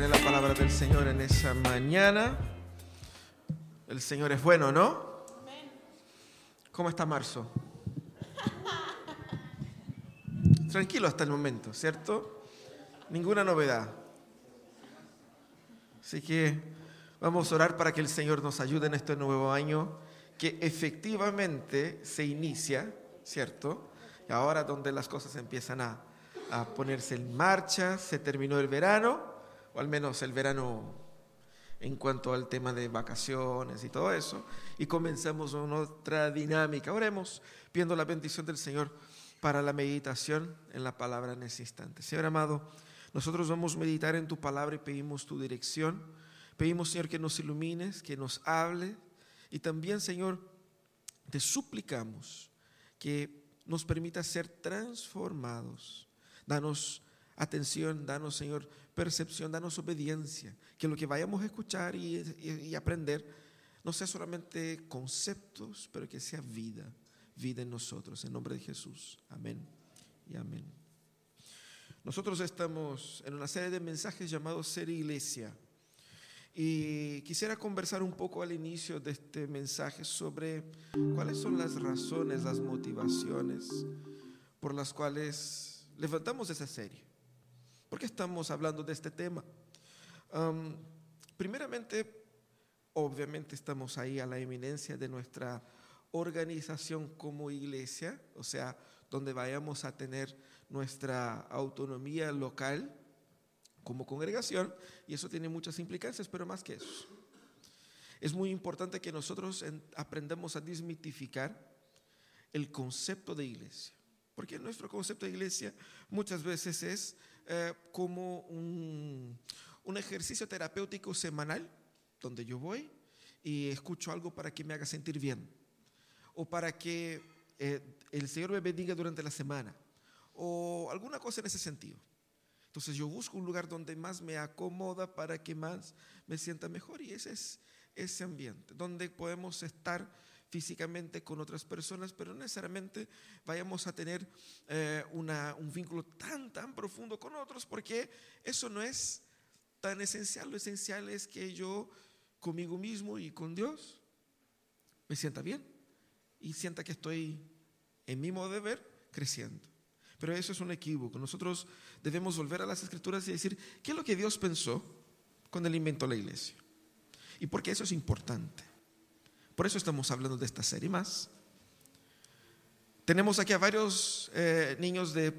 Meditaré la palabra del Señor en esa mañana. El Señor es bueno, ¿no? ¿Cómo está marzo? Tranquilo hasta el momento, ¿cierto? Ninguna novedad. Así que vamos a orar para que el Señor nos ayude en este nuevo año que efectivamente se inicia, ¿cierto? Y ahora donde las cosas empiezan a, a ponerse en marcha, se terminó el verano, al menos el verano en cuanto al tema de vacaciones y todo eso, y comenzamos otra dinámica. Oremos pidiendo la bendición del Señor para la meditación en la palabra en ese instante. Señor amado, nosotros vamos a meditar en tu palabra y pedimos tu dirección. Pedimos, Señor, que nos ilumines, que nos hable y también, Señor, te suplicamos que nos permita ser transformados. Danos atención, danos, Señor, percepción, danos obediencia. Que lo que vayamos a escuchar y aprender no sea solamente conceptos, pero que sea vida, vida en nosotros. En nombre de Jesús. Amén y amén. Nosotros estamos en una serie de mensajes llamados Ser Iglesia. Y quisiera conversar un poco al inicio de este mensaje sobre cuáles son las razones, las motivaciones por las cuales levantamos esa serie. ¿Por qué estamos hablando de este tema? Um, primeramente, obviamente estamos ahí a la eminencia de nuestra organización como iglesia, o sea, donde vayamos a tener nuestra autonomía local como congregación, y eso tiene muchas implicancias, pero más que eso. Es muy importante que nosotros aprendamos a desmitificar el concepto de iglesia, porque nuestro concepto de iglesia muchas veces es eh, como un, un ejercicio terapéutico semanal, donde yo voy y escucho algo para que me haga sentir bien, o para que eh, el Señor me bendiga durante la semana, o alguna cosa en ese sentido. Entonces yo busco un lugar donde más me acomoda para que más me sienta mejor y ese es ese ambiente, donde podemos estar físicamente con otras personas, pero no necesariamente vayamos a tener eh, una, un vínculo tan, tan profundo con otros, porque eso no es tan esencial. Lo esencial es que yo conmigo mismo y con Dios me sienta bien y sienta que estoy en mi modo de ver creciendo. Pero eso es un equívoco. Nosotros debemos volver a las escrituras y decir, ¿qué es lo que Dios pensó cuando Él inventó la iglesia? Y porque eso es importante. Por eso estamos hablando de esta serie más. Tenemos aquí a varios eh, niños de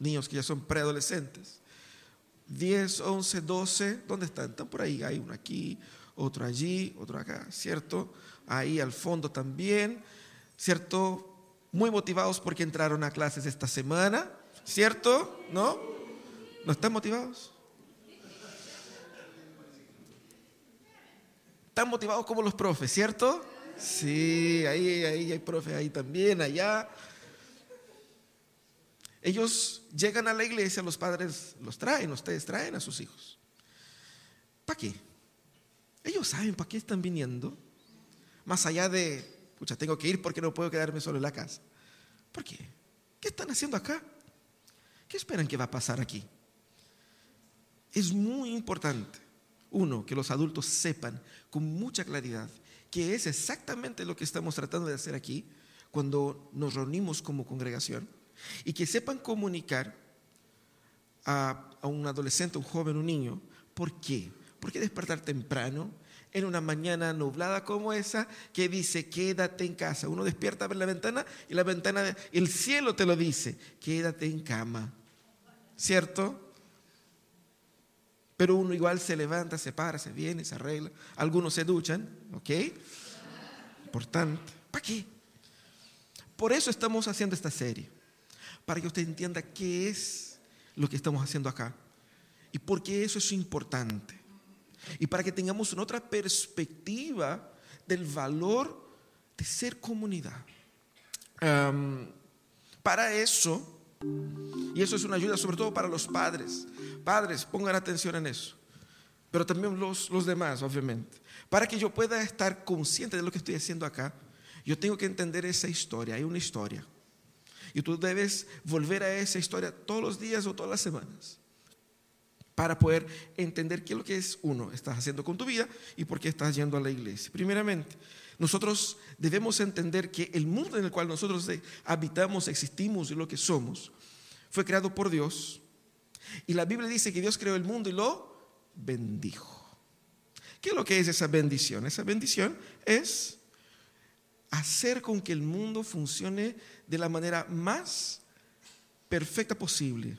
niños que ya son preadolescentes. 10, 11, 12, ¿dónde están? Están por ahí. Hay uno aquí, otro allí, otro acá, ¿cierto? Ahí al fondo también, ¿cierto? Muy motivados porque entraron a clases esta semana, ¿cierto? ¿No? ¿No están motivados? Están motivados como los profes, ¿cierto? Sí, ahí, ahí hay profes ahí también, allá. Ellos llegan a la iglesia, los padres los traen, ustedes traen a sus hijos. ¿Para qué? Ellos saben para qué están viniendo. Más allá de, pucha, tengo que ir porque no puedo quedarme solo en la casa. ¿Por qué? ¿Qué están haciendo acá? ¿Qué esperan que va a pasar aquí? Es muy importante, uno, que los adultos sepan con mucha claridad que es exactamente lo que estamos tratando de hacer aquí cuando nos reunimos como congregación y que sepan comunicar a, un adolescente, un joven, un niño, ¿por qué? ¿Por qué despertar temprano en una mañana nublada como esa que dice, quédate en casa? Uno despierta ver la ventana y la ventana, el cielo te lo dice, quédate en cama. ¿Cierto? Pero uno igual se levanta, se para, se viene, se arregla. Algunos se duchan, ¿ok? Importante. ¿Para qué? Por eso estamos haciendo esta serie. Para que usted entienda qué es lo que estamos haciendo acá. Y por qué eso es importante. Y para que tengamos una otra perspectiva del valor de ser comunidad. Para eso, y eso es una ayuda sobre todo para los padres. Padres, pongan atención en eso. Pero también los, los demás, obviamente. Para que yo pueda estar consciente de lo que estoy haciendo acá, yo tengo que entender esa historia. Hay una historia. Y tú debes volver a esa historia todos los días o todas las semanas. para poder entender qué es lo que es uno, estás haciendo con tu vida y por qué estás yendo a la iglesia. Primeramente, nosotros debemos entender que el mundo en el cual nosotros habitamos, existimos y lo que somos, fue creado por Dios. Y la Biblia dice que Dios creó el mundo y lo bendijo. ¿Qué es lo que es esa bendición? Esa bendición es hacer con que el mundo funcione de la manera más perfecta posible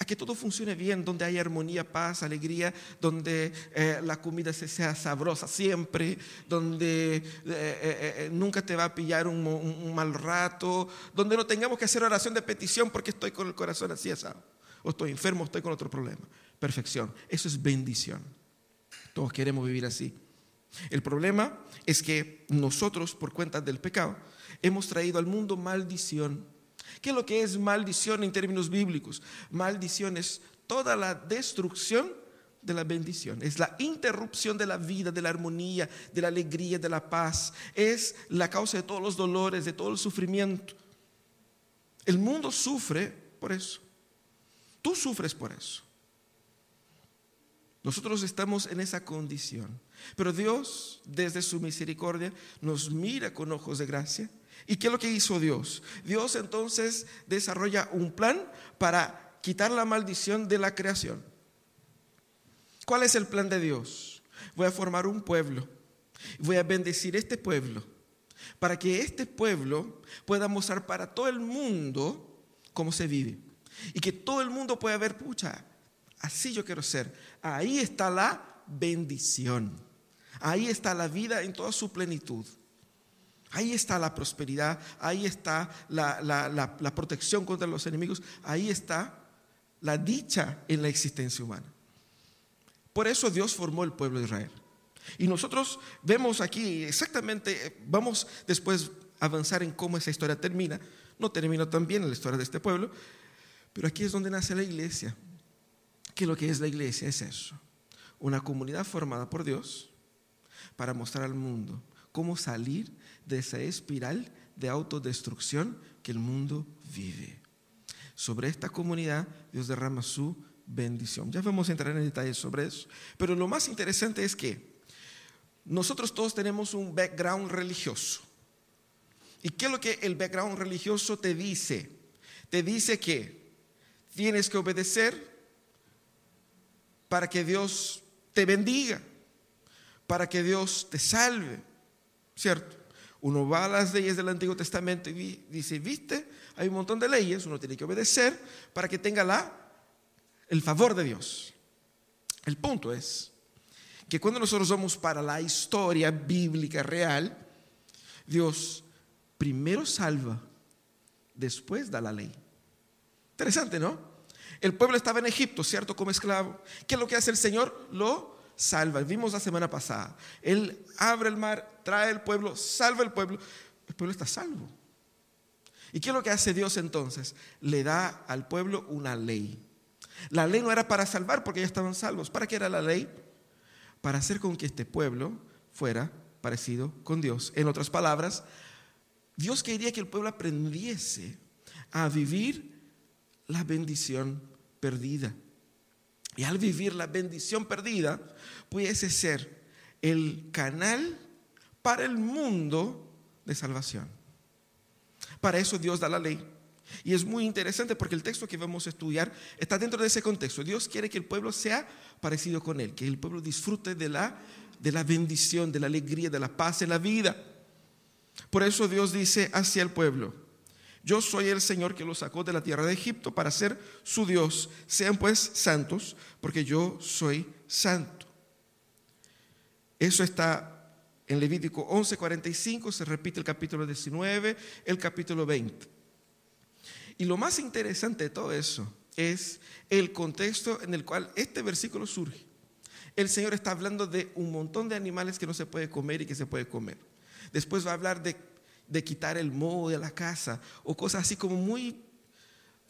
a que todo funcione bien, donde hay armonía, paz, alegría, donde eh, la comida sea sabrosa siempre, donde eh, eh, nunca te va a pillar un, un, mal rato, donde no tengamos que hacer oración de petición porque estoy con el corazón así asado, o estoy enfermo, o estoy con otro problema. Perfección, eso es bendición. Todos queremos vivir así. El problema es que nosotros, por cuenta del pecado, hemos traído al mundo maldición ¿Qué es lo que es maldición en términos bíblicos? Maldición es toda la destrucción de la bendición, es la interrupción de la vida, de la armonía, de la alegría, de la paz, es la causa de todos los dolores, de todo el sufrimiento. El mundo sufre por eso. Tú sufres por eso. Nosotros estamos en esa condición. Pero Dios, desde su misericordia, nos mira con ojos de gracia ¿Y qué es lo que hizo Dios? Dios entonces desarrolla un plan para quitar la maldición de la creación. ¿Cuál es el plan de Dios? Voy a formar un pueblo. Voy a bendecir este pueblo para que este pueblo pueda mostrar para todo el mundo cómo se vive. Y que todo el mundo pueda ver, pucha, así yo quiero ser. Ahí está la bendición. Ahí está la vida en toda su plenitud. Ahí está la prosperidad, ahí está la, protección contra los enemigos, ahí está la dicha en la existencia humana. Por eso Dios formó el pueblo de Israel. Y nosotros vemos aquí exactamente, vamos después a avanzar en cómo esa historia termina. No termina tan bien la historia de este pueblo, pero aquí es donde nace la iglesia. Que lo que es la iglesia es eso, una comunidad formada por Dios para mostrar al mundo cómo salir de esa espiral de autodestrucción que el mundo vive. Sobre esta comunidad Dios derrama su bendición. Ya vamos a entrar en detalles sobre eso. Pero lo más interesante es que nosotros todos tenemos un background religioso. ¿Y qué es lo que el background religioso te dice? Te dice que tienes que obedecer para que Dios te bendiga, para que Dios te salve, ¿cierto? Uno va a las leyes del Antiguo Testamento y dice, viste, hay un montón de leyes, uno tiene que obedecer para que tenga la, el favor de Dios. El punto es que cuando nosotros vamos para la historia bíblica real, Dios primero salva, después da la ley. Interesante, ¿no? El pueblo estaba en Egipto, ¿cierto? Como esclavo. ¿Qué es lo que hace el Señor? Lo salva. Vimos la semana pasada. Él abre el mar, trae el pueblo, salva el pueblo. El pueblo está salvo. ¿Y qué es lo que hace Dios entonces? Le da al pueblo una ley. La ley no era para salvar porque ya estaban salvos. ¿Para qué era la ley? Para hacer con que este pueblo fuera parecido con Dios. En otras palabras, Dios quería que el pueblo aprendiese a vivir la bendición perdida. Y al vivir la bendición perdida, pudiese ser el canal para el mundo de salvación. Para eso Dios da la ley. Y es muy interesante porque el texto que vamos a estudiar está dentro de ese contexto. Dios quiere que el pueblo sea parecido con Él, que el pueblo disfrute de la, de la bendición, de la alegría, de la paz en la vida. Por eso Dios dice hacia el pueblo, yo soy el Señor que los sacó de la tierra de Egipto para ser su Dios. Sean pues santos, porque yo soy santo. Eso está en Levítico 11:45, se repite el capítulo 19, el capítulo 20. Y lo más interesante de todo eso es el contexto en el cual este versículo surge. El Señor está hablando de un montón de animales que no se puede comer y que se puede comer. Después va a hablar de de quitar el moho de la casa o cosas así como muy...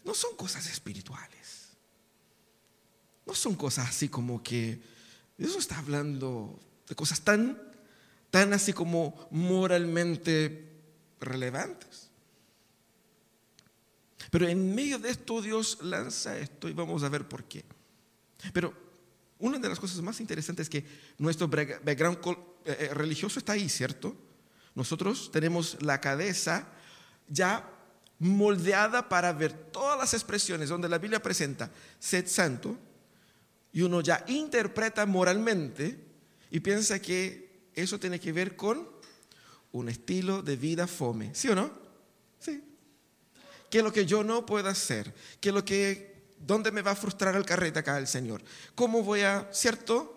No son cosas espirituales. No son cosas así como que... Eso está hablando de cosas tan, tan así como moralmente relevantes. Pero en medio de esto Dios lanza esto y vamos a ver por qué. Pero una de las cosas más interesantes es que nuestro background eh, eh, religioso está ahí, ¿cierto? Nosotros tenemos la cabeza ya moldeada para ver todas las expresiones donde la Biblia presenta sed santo y uno ya interpreta moralmente y piensa que eso tiene que ver con un estilo de vida fome, ¿sí o no? Sí. Que lo que yo no puedo hacer, que lo que, ¿dónde me va a frustrar el carrete acá el Señor? ¿Cómo voy a, cierto?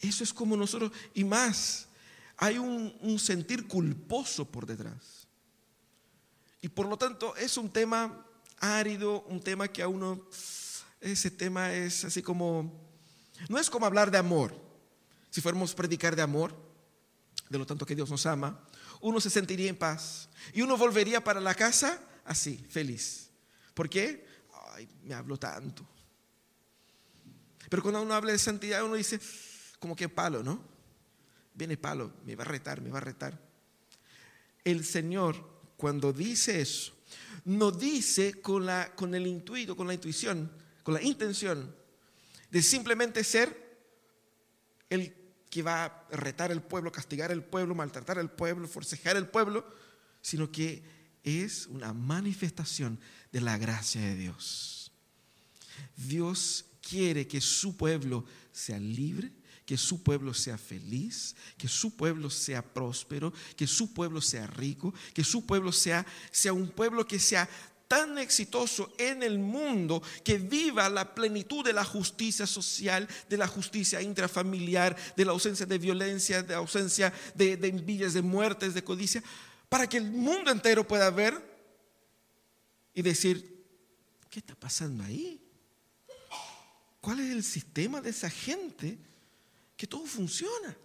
Eso es como nosotros, y más, hay un, sentir culposo por detrás. Y por lo tanto es un tema árido, un tema que a uno, ese tema es así como, no es como hablar de amor. Si fuéramos predicar de amor, de lo tanto que Dios nos ama, uno se sentiría en paz y uno volvería para la casa así, feliz. ¿Por qué? Ay, me hablo tanto. Pero cuando uno habla de santidad, uno dice, como que palo, ¿no? Viene palo, me va a retar, me va a retar. El Señor, cuando dice eso, no dice con, la, con el intuito, con la intuición, con la intención de simplemente ser el que va a retar al pueblo, castigar al pueblo, maltratar al pueblo, forcejar al pueblo, sino que es una manifestación de la gracia de Dios. Dios quiere que su pueblo sea libre, que su pueblo sea feliz, que su pueblo sea próspero, que su pueblo sea rico, que su pueblo sea, sea un pueblo que sea tan exitoso en el mundo que viva la plenitud de la justicia social, de la justicia intrafamiliar, de la ausencia de violencia, de ausencia de, de envidias, de muertes, de codicia, para que el mundo entero pueda ver y decir, ¿qué está pasando ahí? ¿Cuál es el sistema de esa gente que todo funciona?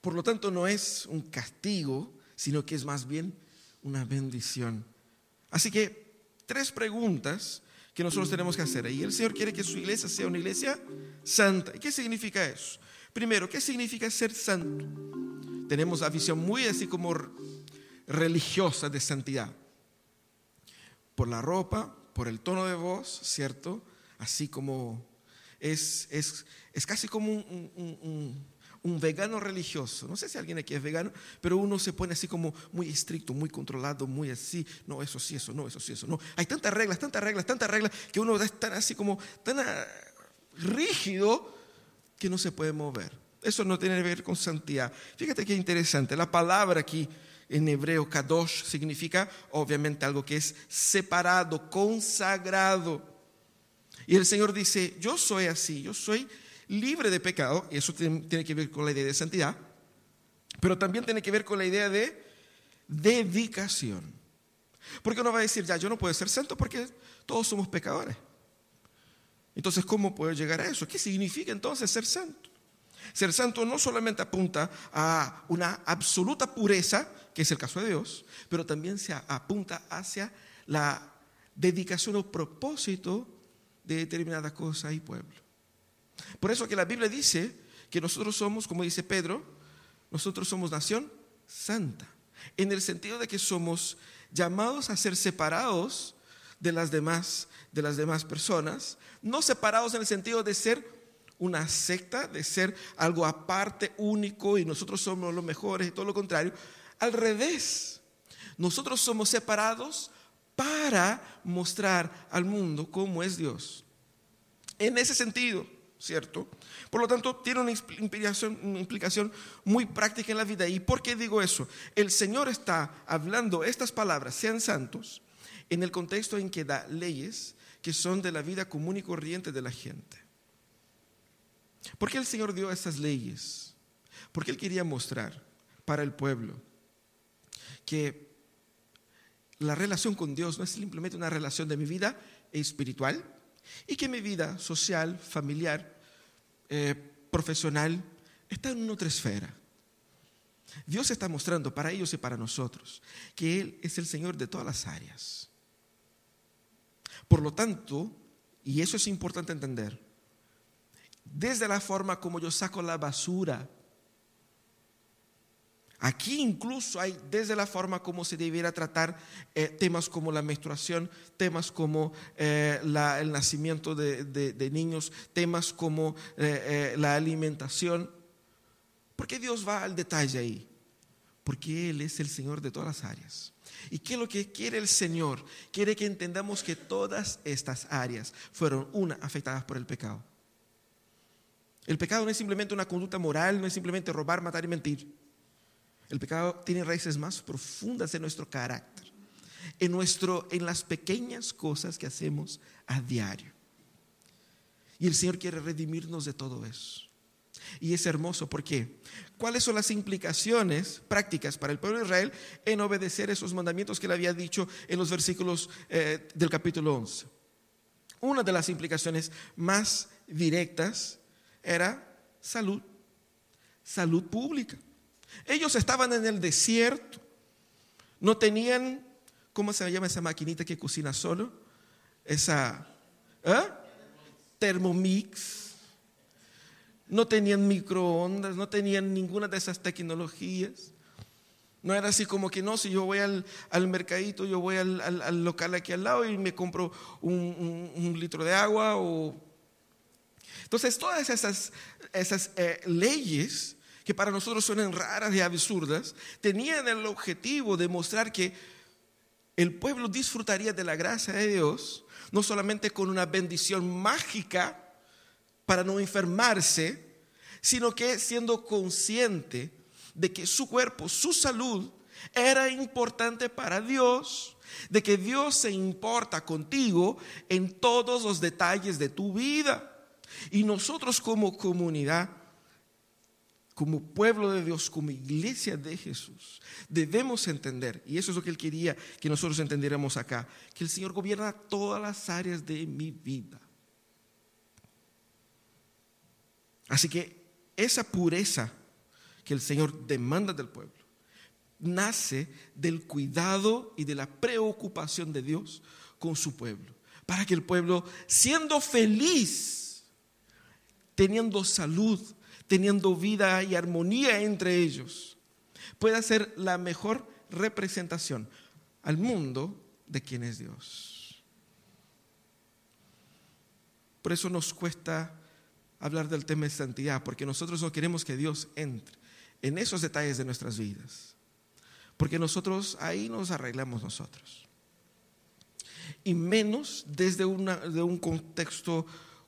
Por lo tanto, no es un castigo, sino que es más bien una bendición. Así que tres preguntas que nosotros tenemos que hacer. Y el Señor quiere que su iglesia sea una iglesia santa. ¿Y qué significa eso? Primero, ¿qué significa ser santo? Tenemos la visión muy así como religiosa de santidad. Por la ropa, por el tono de voz, ¿cierto? Así como es, es, es casi como un un vegano religioso. No sé si alguien aquí es vegano, pero uno se pone así como muy estricto, muy controlado, muy así. No, eso sí, eso no, eso sí, eso no. Hay tantas reglas, tantas reglas, tantas reglas que uno es tan así como tan ah, rígido que no se puede mover. Eso no tiene que ver con santidad. Fíjate qué interesante. La palabra aquí en hebreo kadosh significa obviamente algo que es separado, consagrado. Y el Señor dice, yo soy así, yo soy libre de pecado, y eso tiene que ver con la idea de santidad, pero también tiene que ver con la idea de dedicación. Porque uno va a decir, ya, yo no puedo ser santo porque todos somos pecadores. Entonces, ¿cómo puedo llegar a eso? ¿Qué significa entonces ser santo? Ser santo no solamente apunta a una absoluta pureza, que es el caso de Dios, pero también se apunta hacia la dedicación o propósito de determinada cosa y pueblo. Por eso que la Biblia dice que nosotros somos, como dice Pedro, nosotros somos nación santa, en el sentido de que somos llamados a ser separados de las demás, de las demás personas, no separados en el sentido de ser una secta, de ser algo aparte, único, y nosotros somos los mejores y todo lo contrario. Al revés, nosotros somos separados para mostrar al mundo cómo es Dios. En ese sentido, ¿cierto? Por lo tanto, tiene una implicación, muy práctica en la vida. ¿Y por qué digo eso? El Señor está hablando estas palabras, sean santos, en el contexto en que da leyes que son de la vida común y corriente de la gente. ¿Por qué el Señor dio esas leyes? Porque Él quería mostrar para el pueblo que la relación con Dios no es simplemente una relación de mi vida espiritual y que mi vida social, familiar, eh, profesional está en otra esfera. Dios está mostrando para ellos y para nosotros que Él es el Señor de todas las áreas. Por lo tanto, y eso es importante entender, desde la forma como yo saco la basura Aquí incluso hay desde la forma como se debiera tratar eh, temas como la menstruación, temas como eh, el nacimiento de, niños, temas como eh, la alimentación. ¿Por qué Dios va al detalle ahí? Porque Él es el Señor de todas las áreas. ¿Y qué es lo que quiere el Señor? Quiere que entendamos que todas estas áreas fueron, una, afectadas por el pecado. El pecado no es simplemente una conducta moral, no es simplemente robar, matar y mentir. El pecado tiene raíces más profundas en nuestro carácter, en, nuestro, en las pequeñas cosas que hacemos a diario. Y el Señor quiere redimirnos de todo eso. Y es hermoso, ¿por qué? ¿Cuáles son las implicaciones prácticas para el pueblo de Israel en obedecer esos mandamientos que le había dicho en los versículos eh, del capítulo 11? Una de las implicaciones más directas era salud, salud pública. Ellos estaban en el desierto, no tenían, ¿cómo se llama esa maquinita que cocina solo? Esa, ¿eh? Thermomix no tenían microondas, no tenían ninguna de esas tecnologías. No era así como que no, si yo voy al, mercadito, yo voy al, local aquí al lado y me compro un, litro de agua. O... Entonces, todas esas, esas eh, leyes que para nosotros suenan raras y absurdas, tenían el objetivo de mostrar que el pueblo disfrutaría de la gracia de Dios, no solamente con una bendición mágica, para no enfermarse, sino que siendo consciente de que su cuerpo, su salud, era importante para Dios, de que Dios se importa contigo en todos los detalles de tu vida. Y nosotros como comunidad, como pueblo de Dios, como iglesia de Jesús, debemos entender, y eso es lo que Él quería que nosotros entendiéramos acá, que el Señor gobierna todas las áreas de mi vida. Así que esa pureza que el Señor demanda del pueblo nace del cuidado y de la preocupación de Dios con su pueblo. Para que el pueblo, siendo feliz, teniendo salud, teniendo vida y armonía entre ellos, pueda ser la mejor representación al mundo de quien es Dios. Por eso nos cuesta hablar del tema de santidad, porque nosotros no queremos que Dios entre en esos detalles de nuestras vidas, porque nosotros ahí nos arreglamos nosotros. Y menos desde de un contexto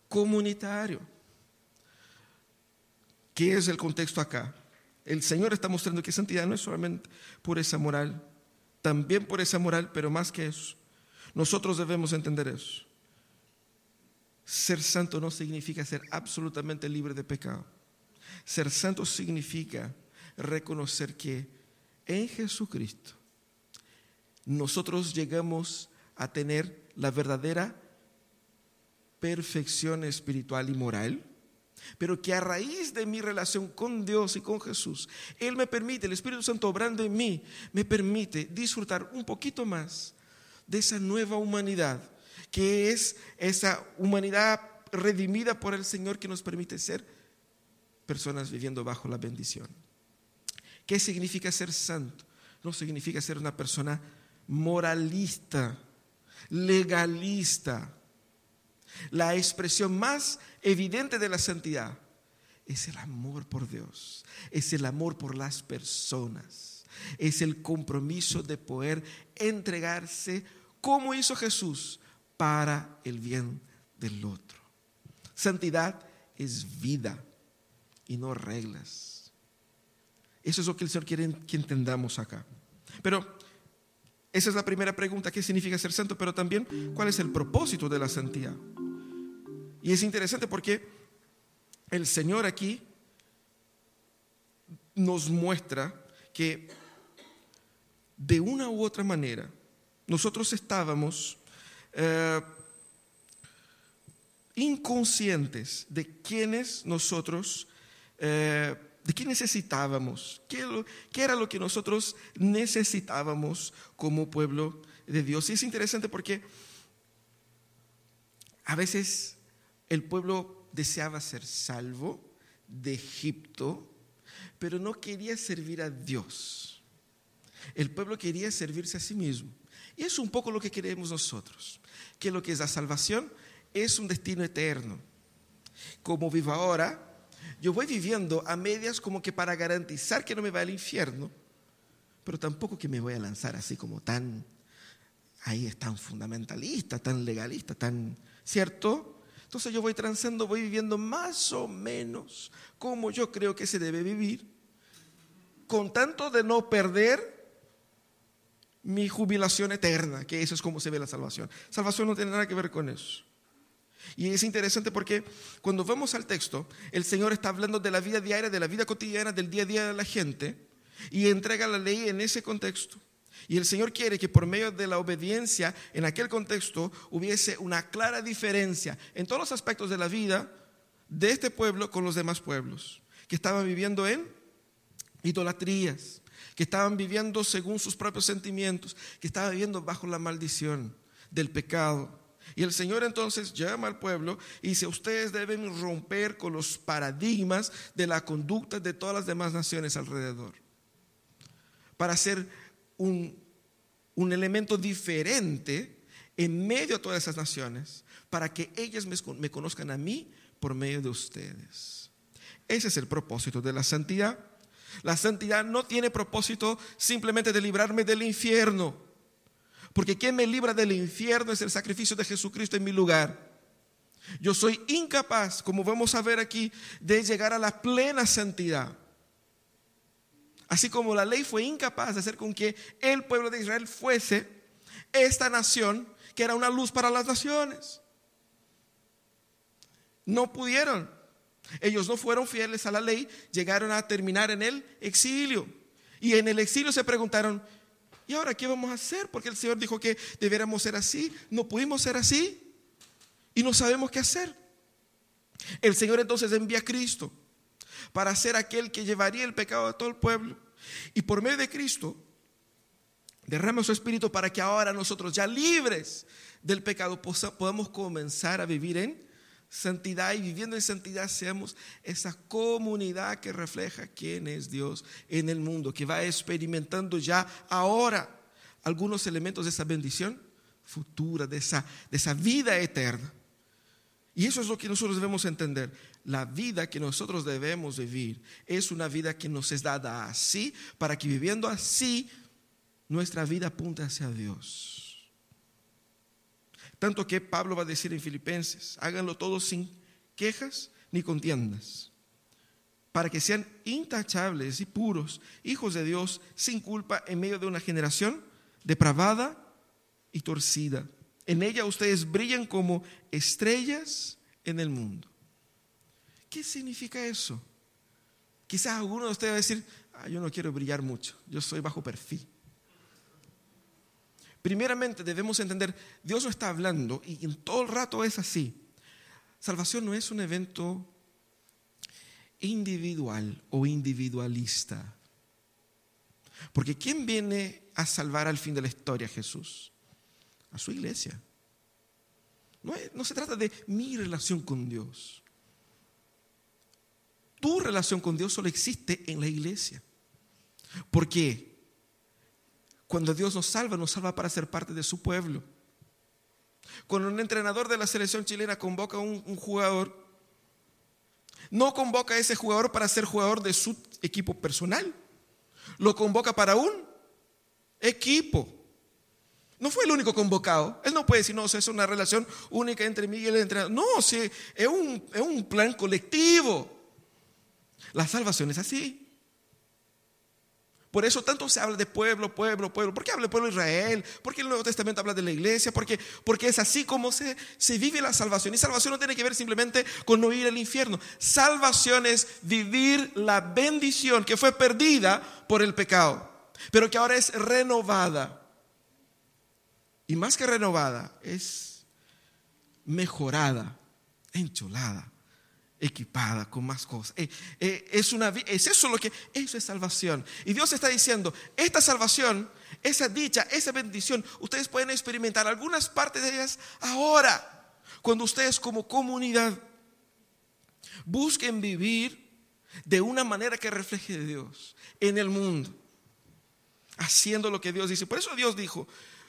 comunitario. ¿Qué es el contexto acá? El Señor está mostrando que santidad no es solamente por esa moral, también por esa moral, pero más que eso. Nosotros debemos entender eso. Ser santo no significa ser absolutamente libre de pecado. Ser santo significa reconocer que en Jesucristo nosotros llegamos a tener la verdadera perfección espiritual y moral, pero que a raíz de mi relación con Dios y con Jesús, Él me permite, el Espíritu Santo obrando en mí, me permite disfrutar un poquito más de esa nueva humanidad que es esa humanidad redimida por el Señor que nos permite ser personas viviendo bajo la bendición. ¿Qué significa ser santo? No significa ser una persona moralista, legalista. La expresión más evidente de la santidad es el amor por Dios, es el amor por las personas, es el compromiso de poder entregarse como hizo Jesús para el bien del otro. Santidad es vida y no reglas. Eso es lo que el Señor quiere que entendamos acá. Pero esa es la primera pregunta, ¿qué significa ser santo? Pero también, ¿cuál es el propósito de la santidad? Y es interesante porque el Señor aquí nos muestra que de una u otra manera nosotros estábamos eh, inconscientes de quiénes nosotros, eh, de qué necesitábamos, qué, qué, era lo que nosotros necesitábamos como pueblo de Dios. Y es interesante porque a veces el pueblo deseaba ser salvo de Egipto, pero no quería servir a Dios. El pueblo quería servirse a sí mismo. Y es un poco lo que queremos nosotros, que lo que es la salvación es un destino eterno. Como vivo ahora, yo voy viviendo a medias como que para garantizar que no me va al infierno, pero tampoco que me voy a lanzar así como tan, ahí es tan fundamentalista, tan legalista, tan, ¿cierto? Entonces yo voy transando, voy viviendo más o menos como yo creo que se debe vivir, con tanto de no perder mi jubilación eterna, que eso es como se ve la salvación. Salvación no tiene nada que ver con eso. Y es interesante porque cuando vamos al texto, el Señor está hablando de la vida diaria, de la vida cotidiana, del día a día de la gente, y entrega la ley en ese contexto. Y el Señor quiere que por medio de la obediencia en aquel contexto hubiese una clara diferencia en todos los aspectos de la vida de este pueblo con los demás pueblos, que estaban viviendo en idolatrías, que estaban viviendo según sus propios sentimientos, que estaban viviendo bajo la maldición del pecado. Y el Señor entonces llama al pueblo y dice, ustedes deben romper con los paradigmas de la conducta de todas las demás naciones alrededor, para ser un, un elemento diferente en medio de todas esas naciones, para que ellas me, me conozcan a mí por medio de ustedes. Ese es el propósito de la santidad. La santidad no tiene propósito simplemente de librarme del infierno, porque quien me libra del infierno es el sacrificio de Jesucristo en mi lugar. Yo soy incapaz, como vamos a ver aquí, de llegar a la plena santidad. Así como la ley fue incapaz de hacer con que el pueblo de Israel fuese esta nación que era una luz para las naciones. No pudieron. Ellos no fueron fieles a la ley, llegaron a terminar en el exilio. Y en el exilio se preguntaron, ¿y ahora qué vamos a hacer? Porque el Señor dijo que debiéramos ser así, no pudimos ser así y no sabemos qué hacer. El Señor entonces envía a Cristo para ser aquel que llevaría el pecado de todo el pueblo. Y por medio de Cristo derrama su espíritu para que ahora nosotros ya libres del pecado podamos comenzar a vivir en santidad y viviendo en santidad seamos esa comunidad que refleja quién es Dios en el mundo, que va experimentando ya ahora algunos elementos de esa bendición futura, de esa, de esa vida eterna. Y eso es lo que nosotros debemos entender. La vida que nosotros debemos vivir es una vida que nos es dada así, para que viviendo así, nuestra vida apunte hacia Dios. Tanto que Pablo va a decir en Filipenses, háganlo todo sin quejas ni contiendas, para que sean intachables y puros, hijos de Dios, sin culpa, en medio de una generación depravada y torcida. En ella ustedes brillan como estrellas en el mundo. ¿Qué significa eso? Quizás alguno de ustedes va a decir, ah, yo no quiero brillar mucho, yo soy bajo perfil. Primeramente debemos entender, Dios no está hablando y en todo el rato es así. Salvación no es un evento individual o individualista. Porque ¿quién viene a salvar al fin de la historia? Jesús. A su iglesia. No, no se trata de mi relación con Dios. Tu relación con Dios solo existe en la iglesia. ¿Por qué? Cuando Dios nos salva, nos salva para ser parte de su pueblo. Cuando un entrenador de la selección chilena convoca a un, jugador, no convoca a ese jugador para ser jugador de su equipo personal, lo convoca para un equipo. No fue el único convocado. Él no puede decir, no, es una relación única entre mí y el entrenador. No, es, un, es un plan colectivo. La salvación es así. Por eso tanto se habla de pueblo, pueblo, pueblo. ¿Por qué habla del pueblo de Israel? ¿Por qué el Nuevo Testamento habla de la iglesia? Porque, porque es así como se, se vive la salvación. Y salvación no tiene que ver simplemente con no ir al infierno. Salvación es vivir la bendición que fue perdida por el pecado, pero que ahora es renovada. Y más que renovada, es mejorada, encholada equipada con más cosas. Eh, eh, es, eso lo que, eso es salvación. Y Dios está diciendo, esta salvación, esa dicha, esa bendición, ustedes pueden experimentar algunas partes de ellas ahora, cuando ustedes como comunidad busquen vivir de una manera que refleje a Dios en el mundo, haciendo lo que Dios dice. Por eso Dios dijo,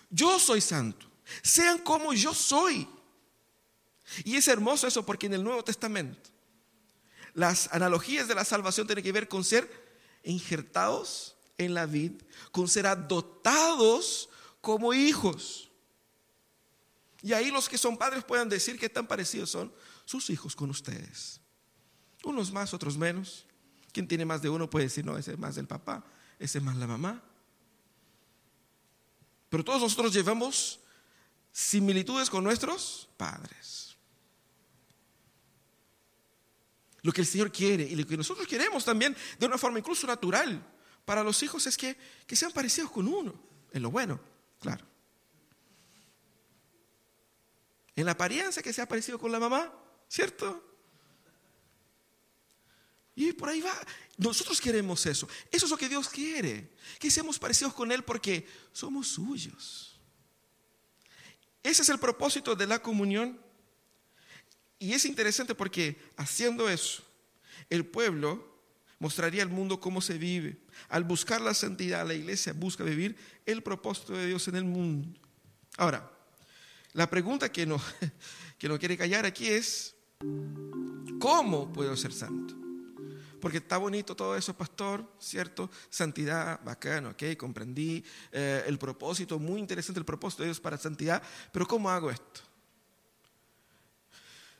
yo soy santo, sean como yo soy. Y es hermoso eso porque en el Nuevo Testamento las analogías de la salvación tienen que ver con ser injertados en la vid, con ser adoptados como hijos. Y ahí los que son padres puedan decir que tan parecidos son sus hijos con ustedes. Unos más, otros menos. Quien tiene más de uno puede decir, no, ese es más del papá, ese es más la mamá. Pero todos nosotros llevamos similitudes con nuestros padres. Lo que el Señor quiere y lo que nosotros queremos también de una forma incluso natural para los hijos es que, que sean parecidos con uno, en lo bueno, claro. En la apariencia que sea parecido con la mamá, ¿cierto? Y por ahí va. Nosotros queremos eso. Eso es lo que Dios quiere. Que seamos parecidos con Él porque somos suyos. Ese es el propósito de la comunión. Y es interesante porque haciendo eso, el pueblo mostraría al mundo cómo se vive. Al buscar la santidad, la iglesia busca vivir el propósito de Dios en el mundo. Ahora, la pregunta que no, que no quiere callar aquí es, ¿cómo puedo ser santo? porque está bonito todo eso, pastor, ¿cierto? Santidad, bacano, ok, comprendí eh, el propósito, muy interesante el propósito de Dios para santidad, pero ¿cómo hago esto?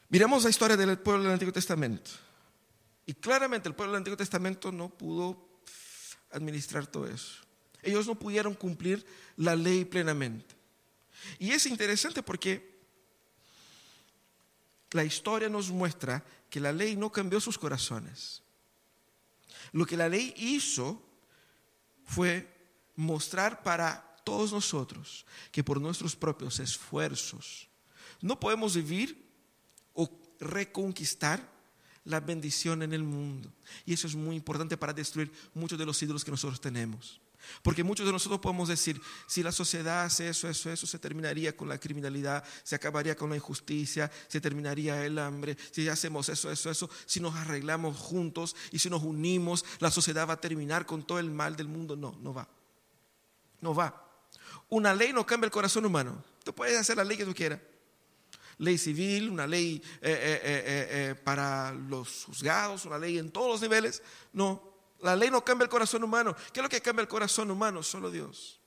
Miremos la historia del pueblo del Antiguo Testamento. Y claramente el pueblo del Antiguo Testamento no pudo administrar todo eso. Ellos no pudieron cumplir la ley plenamente. Y es interesante porque la historia nos muestra que la ley no cambió sus corazones. Lo que la ley hizo fue mostrar para todos nosotros que por nuestros propios esfuerzos no podemos vivir reconquistar la bendición en el mundo. Y eso es muy importante para destruir muchos de los ídolos que nosotros tenemos. Porque muchos de nosotros podemos decir, si la sociedad hace eso, eso, eso, se terminaría con la criminalidad, se acabaría con la injusticia, se terminaría el hambre, si hacemos eso, eso, eso, si nos arreglamos juntos y si nos unimos, la sociedad va a terminar con todo el mal del mundo. No, no va. No va. Una ley no cambia el corazón humano. Tú puedes hacer la ley que tú quieras. Ley civil, una ley eh, eh, eh, para los juzgados, una ley en todos los niveles. No, la ley no cambia el corazón humano. ¿Qué es lo que cambia el corazón humano? Solo Dios.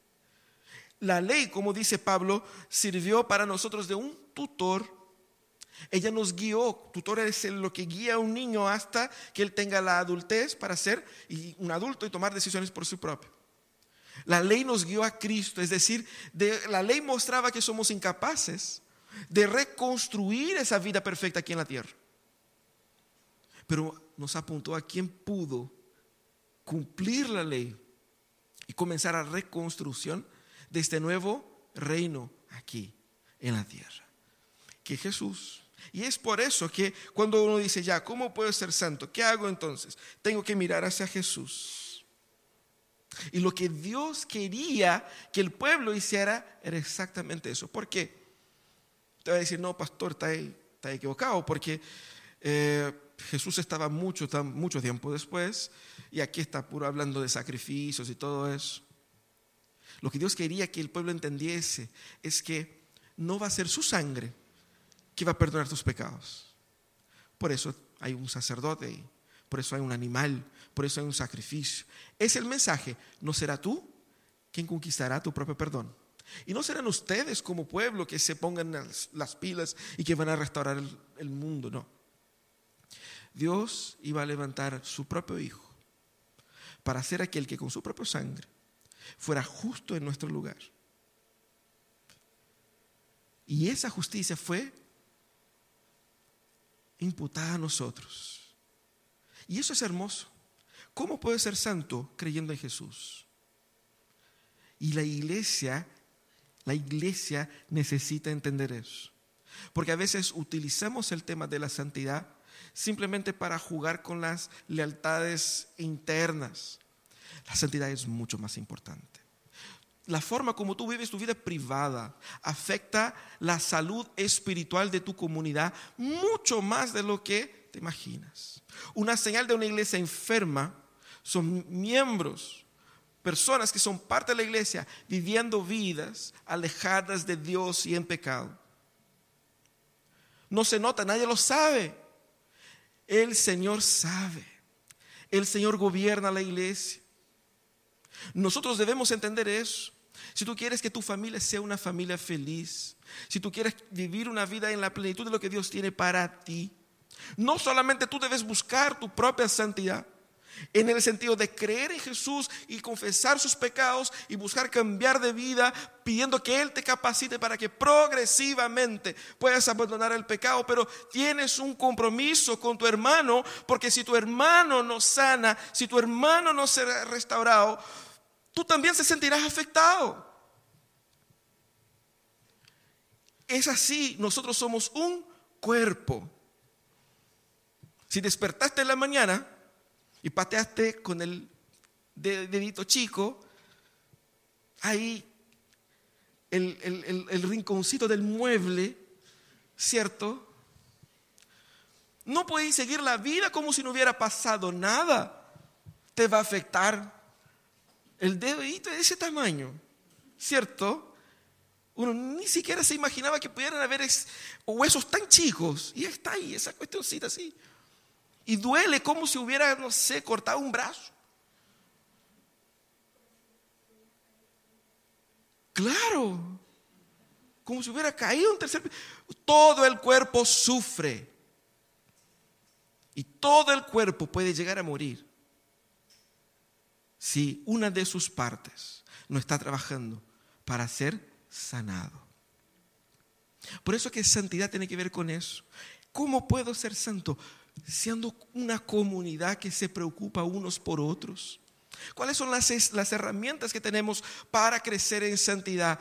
La ley, como dice Pablo, sirvió para nosotros de un tutor. Ella nos guió. Tutor es lo que guía a un niño hasta que él tenga la adultez para ser un adulto y tomar decisiones por su propio. La ley nos guió a Cristo, es decir, la ley mostraba que somos incapaces de reconstruir esa vida perfecta aquí en la tierra. Pero nos apuntó a quien pudo cumplir la ley y comenzar la reconstrucción de este nuevo reino aquí en la tierra, que Jesús. Y es por eso que cuando uno dice, ya, ¿cómo puedo ser santo? ¿Qué hago entonces? Tengo que mirar hacia Jesús. Y lo que Dios quería que el pueblo hiciera era exactamente eso. ¿Por qué? Te va a decir, no, pastor, está, equivocado, porque eh, Jesús estaba mucho, mucho tiempo después y aquí está puro hablando de sacrificios y todo eso. Lo que Dios quería que el pueblo entendiese es que no va a ser su sangre que va a perdonar tus pecados. Por eso hay un sacerdote, por eso hay un animal, por eso hay un sacrificio. Es el mensaje, no será tú quien conquistará tu propio perdón. Y no serán ustedes como pueblo que se pongan las, pilas y que van a restaurar el mundo, no. Dios iba a levantar su propio Hijo para ser aquel que con su propia sangre fuera justo en nuestro lugar. Y esa justicia fue imputada a nosotros. Y eso es hermoso. ¿Cómo puede ser santo creyendo en Jesús? Y la iglesia, la iglesia necesita entender eso. Porque a veces utilizamos el tema de la santidad simplemente para jugar con las lealtades internas. La santidad es mucho más importante. La forma como tú vives tu vida privada afecta la salud espiritual de tu comunidad mucho más de lo que te imaginas. Una señal de una iglesia enferma son miembros, personas que son parte de la iglesia, viviendo vidas alejadas de Dios y en pecado. No se nota, nadie lo sabe. El Señor sabe. El Señor gobierna la iglesia. Nosotros debemos entender eso. Si tú quieres que tu familia sea una familia feliz, si tú quieres vivir una vida en la plenitud de lo que Dios tiene para ti, no solamente tú debes buscar tu propia santidad, en el sentido de creer en Jesús y confesar sus pecados y buscar cambiar de vida, pidiendo que Él te capacite para que progresivamente puedas abandonar el pecado, pero tienes un compromiso con tu hermano, porque si tu hermano no sana, si tu hermano no será restaurado, tú también se sentirás afectado. Es así, nosotros somos un cuerpo. Si despertaste en la mañana, y pateaste con el dedito chico, ahí el, rinconcito del mueble, ¿cierto? No puedes seguir la vida como si no hubiera pasado nada. Te va a afectar el dedito de ese tamaño, ¿cierto? Uno ni siquiera se imaginaba que pudieran haber huesos tan chicos. Y está ahí, esa cuestioncita así. Y duele como si hubiera, no sé, cortado un brazo. Claro, como si hubiera caído un tercer Todo el cuerpo sufre. Y todo el cuerpo puede llegar a morir si una de sus partes no está trabajando para ser sanado. Por eso que santidad tiene que ver con eso. ¿Cómo puedo ser santo? Siendo una comunidad que se preocupa unos por otros? ¿Cuáles son las, las herramientas que tenemos para crecer en santidad?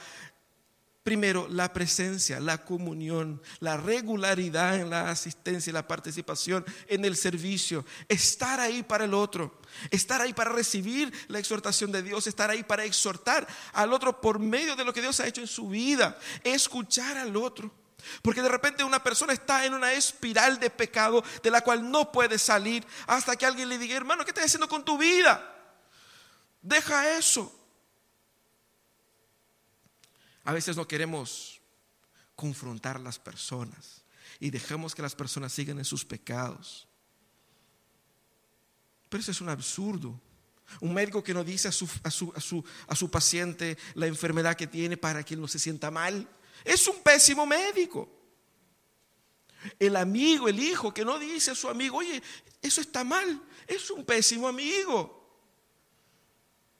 Primero, la presencia, la comunión, la regularidad en la asistencia y la participación en el servicio, estar ahí para el otro, estar ahí para recibir la exhortación de Dios, estar ahí para exhortar al otro por medio de lo que Dios ha hecho en su vida, escuchar al otro. Porque de repente una persona está en una espiral de pecado de la cual no puede salir hasta que alguien le diga, hermano, ¿qué estás haciendo con tu vida? Deja eso. A veces no queremos confrontar las personas y dejamos que las personas sigan en sus pecados. Pero eso es un absurdo. Un médico que no dice a su, a su, a su paciente la enfermedad que tiene para que él no se sienta mal. Es un pésimo médico. El amigo, el hijo que no dice a su amigo, oye, eso está mal, es un pésimo amigo.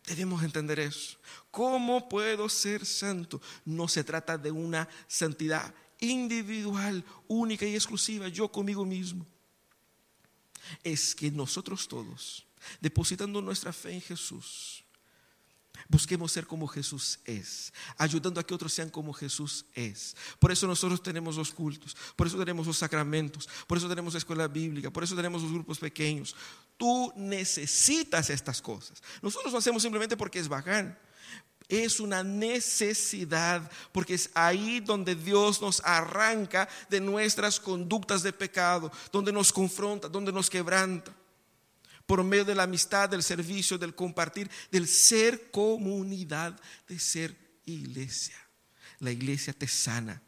Debemos entender eso. ¿Cómo puedo ser santo? No se trata de una santidad individual, única y exclusiva, yo conmigo mismo. Es que nosotros todos, depositando nuestra fe en Jesús, Busquemos ser como Jesús es, ayudando a que otros sean como Jesús es. Por eso nosotros tenemos los cultos, por eso tenemos los sacramentos, por eso tenemos la escuela bíblica, por eso tenemos los grupos pequeños. Tú necesitas estas cosas. Nosotros lo hacemos simplemente porque es bacán. Es una necesidad, porque es ahí donde Dios nos arranca de nuestras conductas de pecado, donde nos confronta, donde nos quebranta por medio de la amistad, del servicio, del compartir, del ser comunidad, de ser iglesia. La iglesia te sana.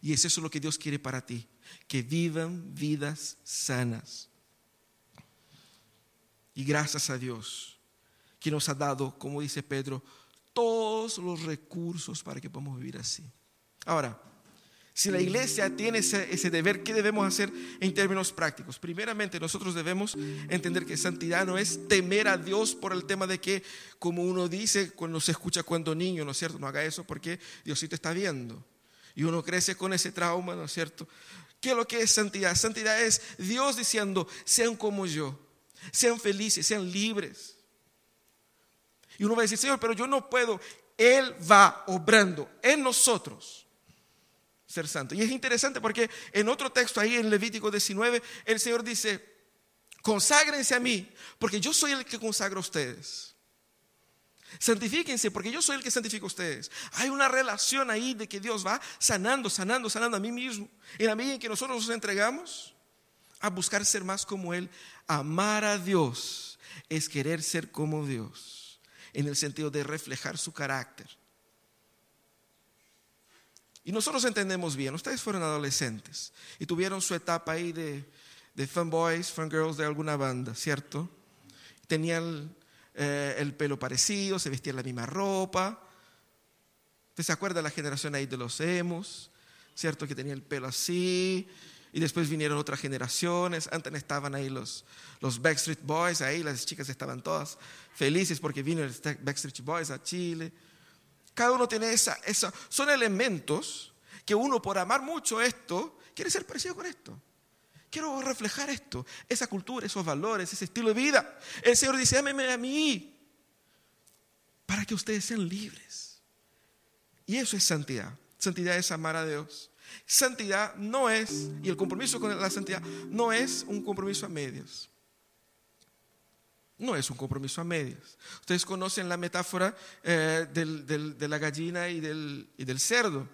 Y es eso lo que Dios quiere para ti, que vivan vidas sanas. Y gracias a Dios, que nos ha dado, como dice Pedro, todos los recursos para que podamos vivir así. Ahora, si la iglesia tiene ese, deber, ¿qué debemos hacer en términos prácticos? Primeramente, nosotros debemos entender que santidad no es temer a Dios por el tema de que, como uno dice cuando se escucha cuando niño, ¿no es cierto? No haga eso porque Diosito está viendo. Y uno crece con ese trauma, ¿no es cierto? ¿Qué es lo que es santidad? Santidad es Dios diciendo, sean como yo, sean felices, sean libres. Y uno va a decir, Señor, pero yo no puedo. Él va obrando en nosotros ser santo. Y es interesante porque en otro texto ahí en Levítico 19, el Señor dice, conságrense a mí, porque yo soy el que consagra a ustedes. Santifíquense, porque yo soy el que santifica a ustedes. Hay una relación ahí de que Dios va sanando, sanando, sanando a mí mismo. En la medida en que nosotros nos entregamos, a buscar ser más como Él. Amar a Dios es querer ser como Dios, en el sentido de reflejar su carácter. Y nosotros entendemos bien, ustedes fueron adolescentes y tuvieron su etapa ahí de, de fanboys, fangirls de alguna banda, ¿cierto? Tenían eh, el pelo parecido, se vestían la misma ropa. ¿Usted se acuerda de la generación ahí de los emos? ¿Cierto? Que tenía el pelo así. Y después vinieron otras generaciones. Antes estaban ahí los, los Backstreet Boys, ahí las chicas estaban todas felices porque vino el Backstreet Boys a Chile. Cada uno tiene esa, esa, son elementos que uno por amar mucho esto, quiere ser parecido con esto. Quiero reflejar esto, esa cultura, esos valores, ese estilo de vida. El Señor dice, a mí, para que ustedes sean libres. Y eso es santidad. Santidad es amar a Dios. Santidad no es, y el compromiso con la santidad no es un compromiso a medios. No es un compromiso a medios. Ustedes conocen la metáfora eh, de la gallina y del, y del cerdo,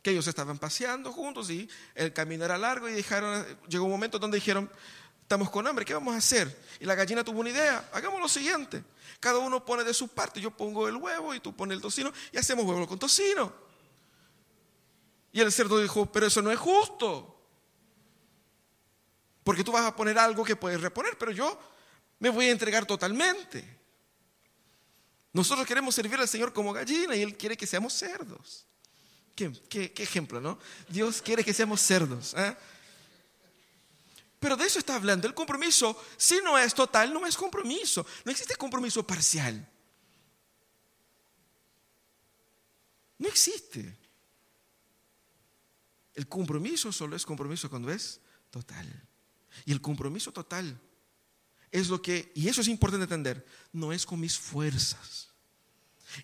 que ellos estaban paseando juntos y el camino era largo y dijeron, llegó un momento donde dijeron, estamos con hambre, ¿qué vamos a hacer? Y la gallina tuvo una idea, hagamos lo siguiente, cada uno pone de su parte, yo pongo el huevo y tú pones el tocino y hacemos huevo con tocino. Y el cerdo dijo, pero eso no es justo, porque tú vas a poner algo que puedes reponer, pero yo me voy a entregar totalmente. Nosotros queremos servir al Señor como gallina y Él quiere que seamos cerdos. ¿Qué, ejemplo, no? Dios quiere que seamos cerdos. ¿eh? Pero de eso está hablando. El compromiso, si no es total, no es compromiso. No existe compromiso parcial. No existe. El compromiso solo es compromiso cuando es total. Y el compromiso total es lo que, y eso es importante entender, no es con mis fuerzas,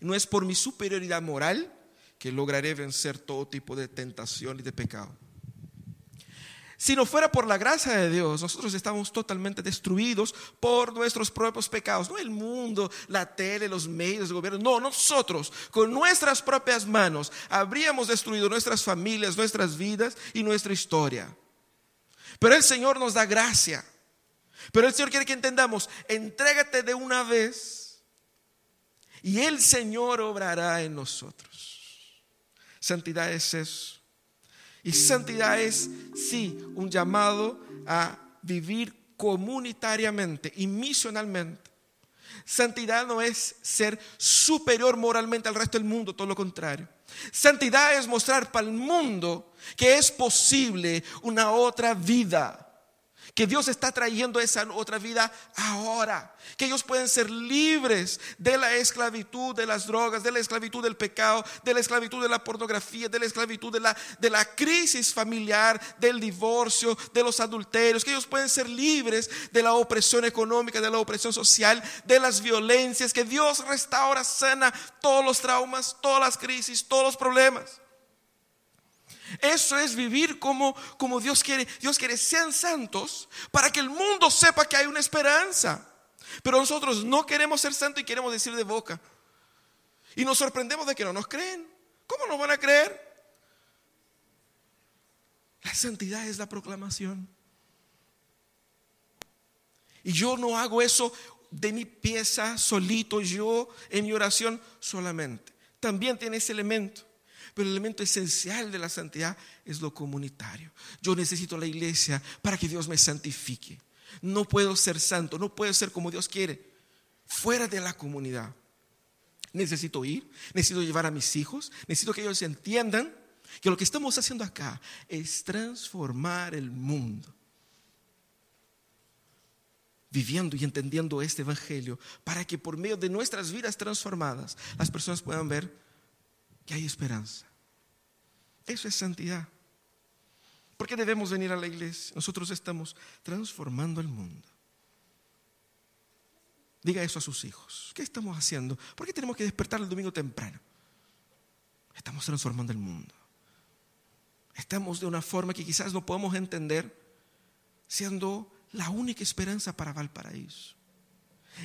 no es por mi superioridad moral que lograré vencer todo tipo de tentación y de pecado. Si no fuera por la gracia de Dios, nosotros estamos totalmente destruidos por nuestros propios pecados. No el mundo, la tele, los medios, el gobierno. No, nosotros con nuestras propias manos habríamos destruido nuestras familias, nuestras vidas y nuestra historia. Pero el Señor nos da gracia. Pero el Señor quiere que entendamos, entrégate de una vez y el Señor obrará en nosotros. Santidad es eso. Y santidad es, sí, un llamado a vivir comunitariamente y misionalmente. Santidad no es ser superior moralmente al resto del mundo, todo lo contrario. Santidad es mostrar para el mundo que es posible una otra vida que Dios está trayendo esa otra vida ahora, que ellos pueden ser libres de la esclavitud de las drogas, de la esclavitud del pecado, de la esclavitud de la pornografía, de la esclavitud de la, de la crisis familiar, del divorcio, de los adulterios, que ellos pueden ser libres de la opresión económica, de la opresión social, de las violencias, que Dios restaura, sana todos los traumas, todas las crisis, todos los problemas. Eso es vivir como, como Dios quiere. Dios quiere sean santos para que el mundo sepa que hay una esperanza. Pero nosotros no queremos ser santos y queremos decir de boca. Y nos sorprendemos de que no nos creen. ¿Cómo nos van a creer? La santidad es la proclamación. Y yo no hago eso de mi pieza solito, yo en mi oración solamente. También tiene ese elemento. Pero el elemento esencial de la santidad es lo comunitario. Yo necesito la iglesia para que Dios me santifique. No puedo ser santo, no puedo ser como Dios quiere, fuera de la comunidad. Necesito ir, necesito llevar a mis hijos, necesito que ellos entiendan que lo que estamos haciendo acá es transformar el mundo. Viviendo y entendiendo este Evangelio para que por medio de nuestras vidas transformadas las personas puedan ver que hay esperanza. Eso es santidad. ¿Por qué debemos venir a la iglesia? Nosotros estamos transformando el mundo. Diga eso a sus hijos. ¿Qué estamos haciendo? ¿Por qué tenemos que despertar el domingo temprano? Estamos transformando el mundo. Estamos de una forma que quizás no podemos entender, siendo la única esperanza para Valparaíso.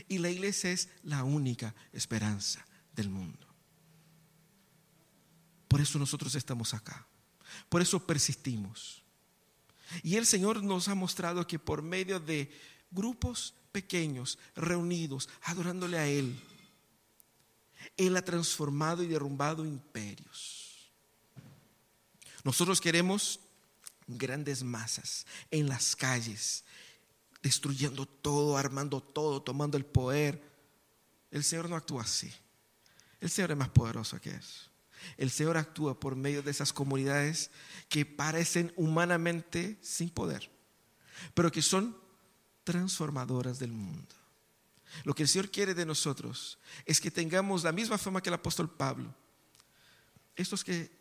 Y la iglesia es la única esperanza del mundo. Por eso nosotros estamos acá. Por eso persistimos. Y el Señor nos ha mostrado que por medio de grupos pequeños, reunidos, adorándole a Él, Él ha transformado y derrumbado imperios. Nosotros queremos grandes masas en las calles, destruyendo todo, armando todo, tomando el poder. El Señor no actúa así. El Señor es más poderoso que eso. El Señor actúa por medio de esas comunidades que parecen humanamente sin poder, pero que son transformadoras del mundo. Lo que el Señor quiere de nosotros es que tengamos la misma fama que el apóstol Pablo. Estos que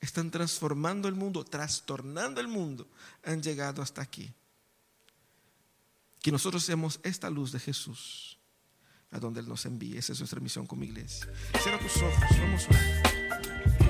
están transformando el mundo, trastornando el mundo, han llegado hasta aquí. Que nosotros seamos esta luz de Jesús a donde Él nos envíe. Esa es nuestra misión como iglesia. Cierra tus ojos, vamos a orar.